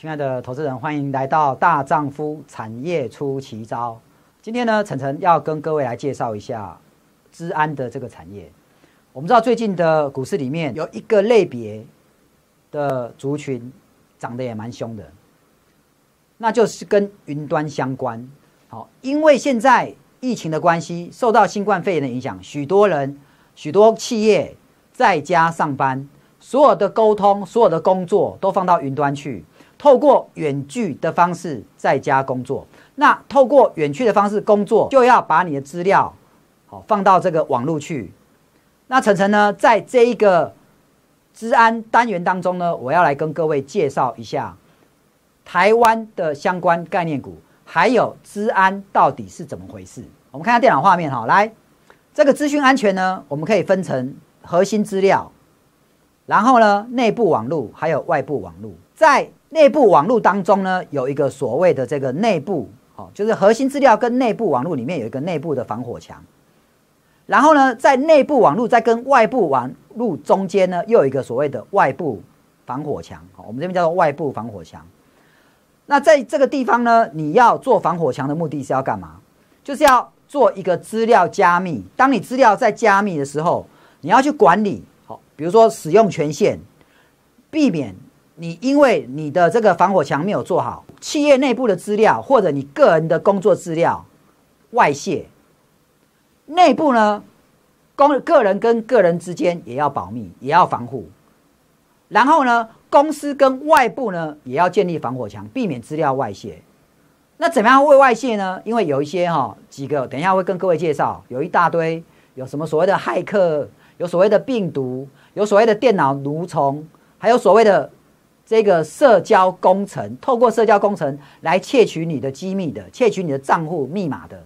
亲爱的投资人，欢迎来到大丈夫产业出奇招。今天呢，晨晨要跟各位来介绍一下治安的这个产业。我们知道最近的股市里面有一个类别的族群长得也蛮凶的，那就是跟云端相关。好，因为现在疫情的关系，受到新冠肺炎的影响，许多人、许多企业在家上班，所有的沟通、所有的工作都放到云端去。透过远距的方式在家工作，那透过远距的方式工作，就要把你的资料好放到这个网络去。那晨晨呢，在这一个治安单元当中呢，我要来跟各位介绍一下台湾的相关概念股，还有治安到底是怎么回事。我们看下电脑画面哈，来，这个资讯安全呢，我们可以分成核心资料，然后呢，内部网络还有外部网络，在内部网络当中呢，有一个所谓的这个内部，哦，就是核心资料跟内部网络里面有一个内部的防火墙。然后呢，在内部网络在跟外部网络中间呢，又有一个所谓的外部防火墙。好，我们这边叫做外部防火墙。那在这个地方呢，你要做防火墙的目的是要干嘛？就是要做一个资料加密。当你资料在加密的时候，你要去管理，好，比如说使用权限，避免。你因为你的这个防火墙没有做好，企业内部的资料或者你个人的工作资料外泄，内部呢，公个人跟个人之间也要保密，也要防护。然后呢，公司跟外部呢也要建立防火墙，避免资料外泄。那怎么样会外泄呢？因为有一些哈几个，等一下会跟各位介绍，有一大堆有什么所谓的骇客，有所谓的病毒，有所谓的电脑蠕虫，还有所谓的。这个社交工程，透过社交工程来窃取你的机密的，窃取你的账户密码的，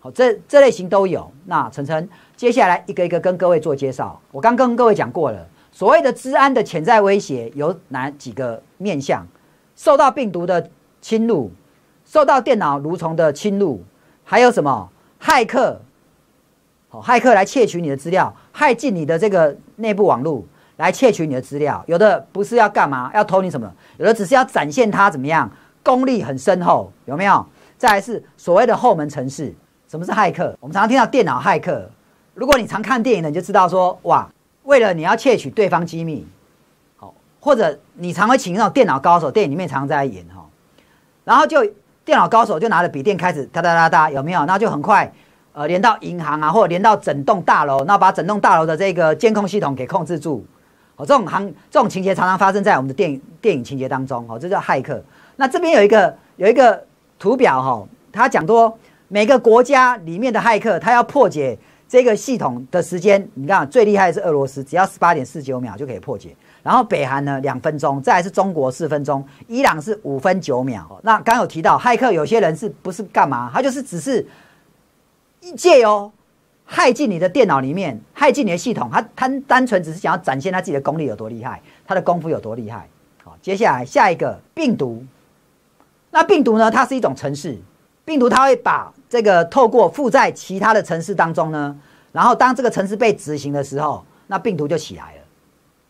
好，这这类型都有。那晨晨接下来一个一个跟各位做介绍。我刚跟各位讲过了，所谓的治安的潜在威胁有哪几个面向？受到病毒的侵入，受到电脑蠕虫的侵入，还有什么？骇客，好，骇客来窃取你的资料，害进你的这个内部网络。来窃取你的资料，有的不是要干嘛，要偷你什么？有的只是要展现他怎么样，功力很深厚，有没有？再来是所谓的后门城市，什么是骇客？我们常常听到电脑骇客，如果你常看电影的，你就知道说，哇，为了你要窃取对方机密，好，或者你常会请那种电脑高手，电影里面常常在演哈，然后就电脑高手就拿着笔电开始哒哒哒哒，有没有？那就很快。呃，连到银行啊，或者连到整栋大楼，那把整栋大楼的这个监控系统给控制住。哦，这种行这种情节常常发生在我们的电影电影情节当中，哦，这叫骇客。那这边有一个有一个图表，哈，他讲说每个国家里面的骇客，他要破解这个系统的时间，你看最厉害的是俄罗斯，只要十八点四九秒就可以破解。然后北韩呢两分钟，再来是中国四分钟，伊朗是五分九秒。那刚有提到骇客，有些人是不是干嘛？他就是只是借由害进你的电脑里面，害进你的系统，他他单纯只是想要展现他自己的功力有多厉害，他的功夫有多厉害。好，接下来下一个病毒，那病毒呢？它是一种程式，病毒它会把这个透过附在其他的城市当中呢，然后当这个城市被执行的时候，那病毒就起来了。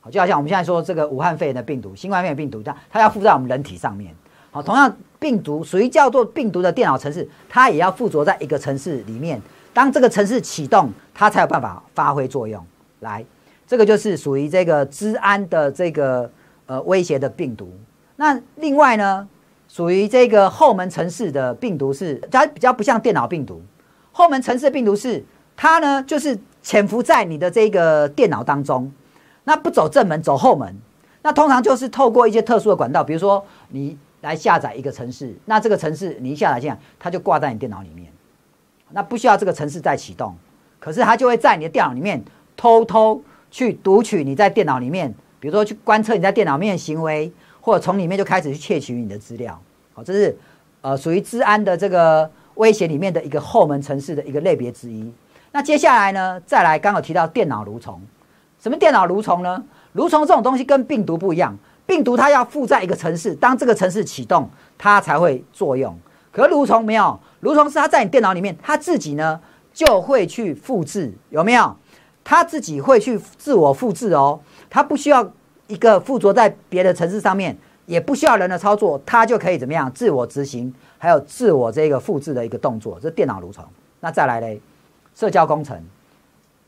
好，就好像我们现在说这个武汉肺炎的病毒，新冠肺炎病毒，它它要附在我们人体上面。好，同样病毒属于叫做病毒的电脑程式，它也要附着在一个城市里面。当这个城市启动，它才有办法发挥作用。来，这个就是属于这个治安的这个呃威胁的病毒。那另外呢，属于这个后门城市的病毒是它比较不像电脑病毒。后门城市的病毒是它呢，就是潜伏在你的这个电脑当中，那不走正门，走后门。那通常就是透过一些特殊的管道，比如说你来下载一个城市，那这个城市你一下载这样，它就挂在你电脑里面。那不需要这个程式再启动，可是它就会在你的电脑里面偷偷去读取你在电脑里面，比如说去观测你在电脑面行为，或者从里面就开始去窃取你的资料。好，这是呃属于治安的这个威胁里面的一个后门程式的一个类别之一。那接下来呢，再来刚好提到电脑蠕虫，什么电脑蠕虫呢？蠕虫这种东西跟病毒不一样，病毒它要附在一个城市，当这个城市启动，它才会作用。可蠕虫没有。蠕虫是它在你电脑里面，它自己呢就会去复制，有没有？它自己会去自我复制哦，它不需要一个附着在别的城市上面，也不需要人的操作，它就可以怎么样自我执行，还有自我这个复制的一个动作，这电脑蠕虫。那再来嘞，社交工程，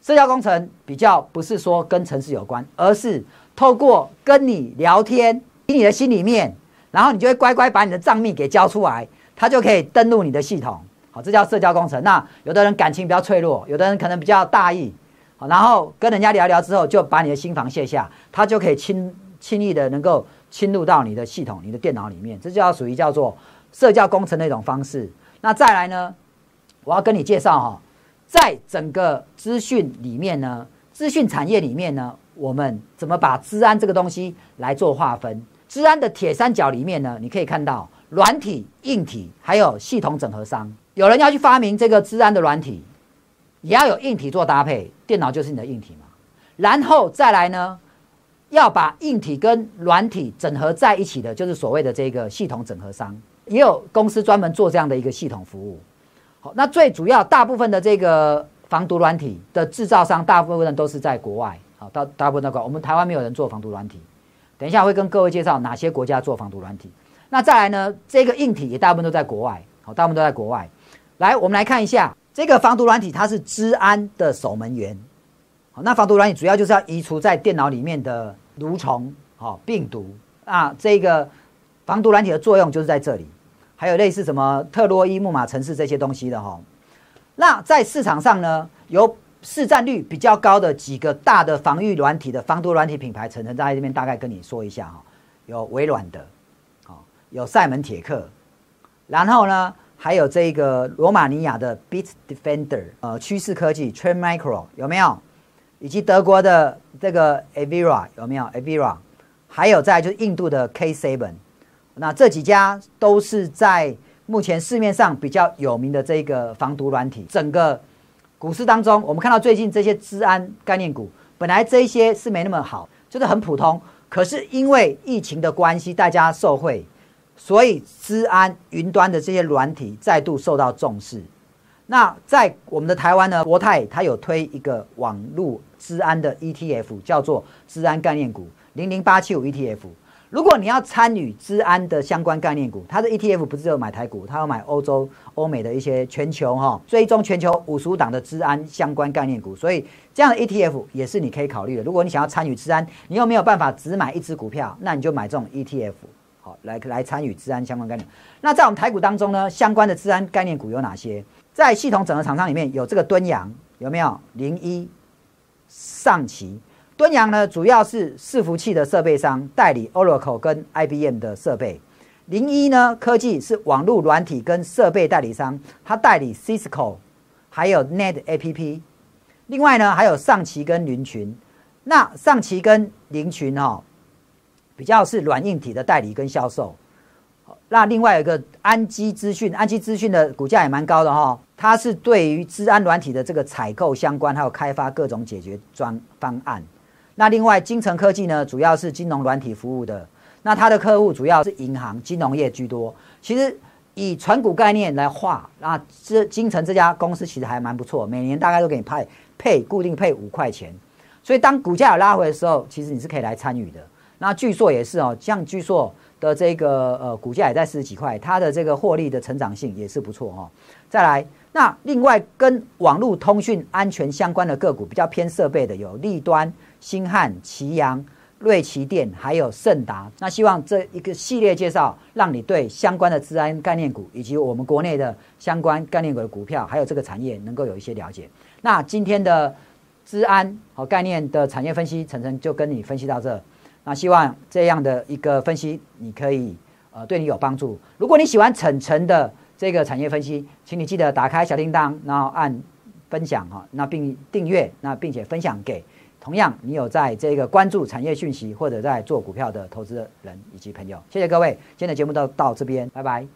社交工程比较不是说跟城市有关，而是透过跟你聊天，你的心里面，然后你就会乖乖把你的账密给交出来，它就可以登录你的系统。好，这叫社交工程。那有的人感情比较脆弱，有的人可能比较大意，好，然后跟人家聊聊之后，就把你的心房卸下，他就可以轻轻易的能够侵入到你的系统、你的电脑里面，这就要属于叫做社交工程的一种方式。那再来呢，我要跟你介绍哈，在整个资讯里面呢，资讯产业里面呢，我们怎么把治安这个东西来做划分？治安的铁三角里面呢，你可以看到软体、硬体，还有系统整合商。有人要去发明这个治安的软体，也要有硬体做搭配，电脑就是你的硬体嘛。然后再来呢，要把硬体跟软体整合在一起的，就是所谓的这个系统整合商，也有公司专门做这样的一个系统服务。好，那最主要大部分的这个防毒软体的制造商，大部分都是在国外。好，大大部分那个我们台湾没有人做防毒软体。等一下会跟各位介绍哪些国家做防毒软体。那再来呢，这个硬体也大部分都在国外。好，大部分都在国外。来，我们来看一下这个防毒软体，它是治安的守门员。好，那防毒软体主要就是要移除在电脑里面的蠕虫、好病毒啊。这个防毒软体的作用就是在这里。还有类似什么特洛伊木马城市这些东西的哈。那在市场上呢，有市占率比较高的几个大的防御软体的防毒软体品牌，陈晨在这边大概跟你说一下哈。有微软的，有赛门铁克，然后呢？还有这个罗马尼亚的 Bit Defender，呃，趋势科技 Trend Micro 有没有？以及德国的这个 Avira 有没有？Avira，还有在就是印度的 K7，那这几家都是在目前市面上比较有名的这个防毒软体。整个股市当中，我们看到最近这些治安概念股，本来这些是没那么好，就是很普通，可是因为疫情的关系，大家受惠。所以，资安云端的这些软体再度受到重视。那在我们的台湾呢，国泰它有推一个网络资安的 ETF，叫做资安概念股零零八七五 ETF。如果你要参与资安的相关概念股，它的 ETF 不是只有买台股，它要买欧洲、欧美的一些全球哈，追踪全球五十五档的资安相关概念股。所以，这样的 ETF 也是你可以考虑的。如果你想要参与资安，你又没有办法只买一只股票，那你就买这种 ETF。好，来来参与治安相关概念。那在我们台股当中呢，相关的治安概念股有哪些？在系统整合厂商里面有这个敦阳，有没有？零一、上奇。敦阳呢，主要是伺服器的设备商，代理 Oracle 跟 IBM 的设备。零一呢，科技是网络软体跟设备代理商，它代理 Cisco，还有 Net APP。另外呢，还有上奇跟林群。那上奇跟林群哈。比较是软硬体的代理跟销售，那另外一个安基资讯，安基资讯的股价也蛮高的哈，它是对于治安软体的这个采购相关，还有开发各种解决专方案。那另外金城科技呢，主要是金融软体服务的，那它的客户主要是银行、金融业居多。其实以传股概念来画，那这金城这家公司其实还蛮不错，每年大概都给你派配固定配五块钱，所以当股价有拉回的时候，其实你是可以来参与的。那巨硕也是哦，像巨硕的这个呃股价也在四十几块，它的这个获利的成长性也是不错哈。再来，那另外跟网络通讯安全相关的个股比较偏设备的有立端、星汉、奇阳、瑞奇电，还有盛达。那希望这一个系列介绍，让你对相关的治安概念股以及我们国内的相关概念股的股票，还有这个产业能够有一些了解。那今天的治安和概念的产业分析，晨晨就跟你分析到这。那希望这样的一个分析，你可以呃对你有帮助。如果你喜欢晨晨的这个产业分析，请你记得打开小叮当，然后按分享哈，那并订阅，那并且分享给同样你有在这个关注产业讯息或者在做股票的投资人以及朋友。谢谢各位，今天的节目都到这边，拜拜。